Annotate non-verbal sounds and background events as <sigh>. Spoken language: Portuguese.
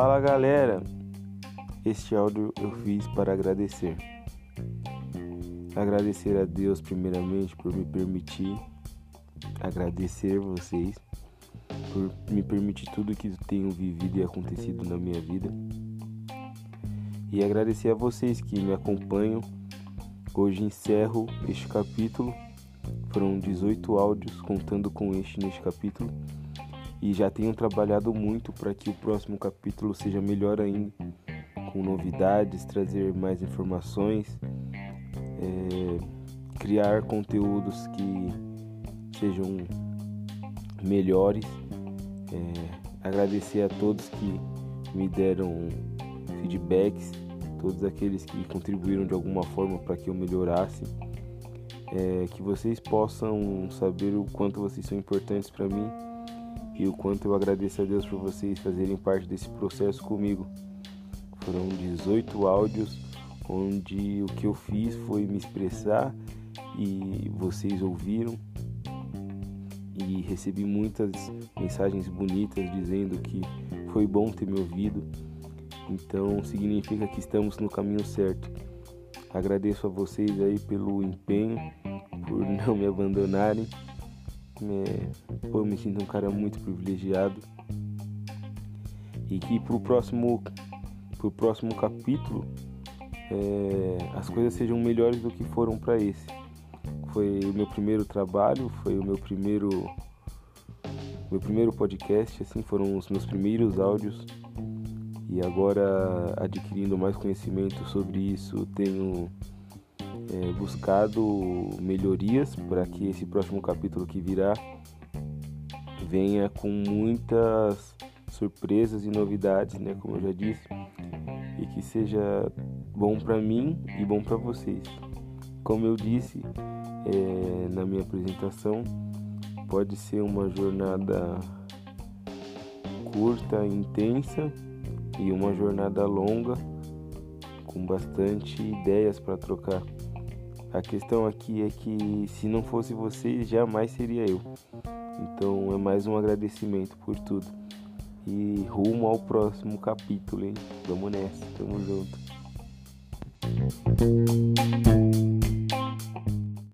Fala galera, este áudio eu fiz para agradecer. Agradecer a Deus primeiramente por me permitir, agradecer vocês por me permitir tudo que tenho vivido e acontecido na minha vida. E agradecer a vocês que me acompanham. Hoje encerro este capítulo. Foram 18 áudios contando com este neste capítulo e já tenho trabalhado muito para que o próximo capítulo seja melhor ainda, com novidades, trazer mais informações, é, criar conteúdos que sejam melhores. É, agradecer a todos que me deram feedbacks, todos aqueles que contribuíram de alguma forma para que eu melhorasse. É, que vocês possam saber o quanto vocês são importantes para mim e o quanto eu agradeço a Deus por vocês fazerem parte desse processo comigo. Foram 18 áudios onde o que eu fiz foi me expressar e vocês ouviram e recebi muitas mensagens bonitas dizendo que foi bom ter me ouvido. Então significa que estamos no caminho certo. Agradeço a vocês aí pelo empenho, por <laughs> não me abandonarem. É, eu me sinto um cara muito privilegiado. E que pro próximo, pro próximo capítulo é, as coisas sejam melhores do que foram para esse. Foi o meu primeiro trabalho, foi o meu primeiro meu primeiro podcast, assim foram os meus primeiros áudios. E agora adquirindo mais conhecimento sobre isso, tenho é, buscado melhorias para que esse próximo capítulo que virá venha com muitas surpresas e novidades, né, como eu já disse, e que seja bom para mim e bom para vocês. Como eu disse é, na minha apresentação, pode ser uma jornada curta, intensa e uma jornada longa com bastante ideias para trocar. A questão aqui é que se não fosse vocês, jamais seria eu. Então é mais um agradecimento por tudo. E rumo ao próximo capítulo, hein? Vamos nessa, tamo junto.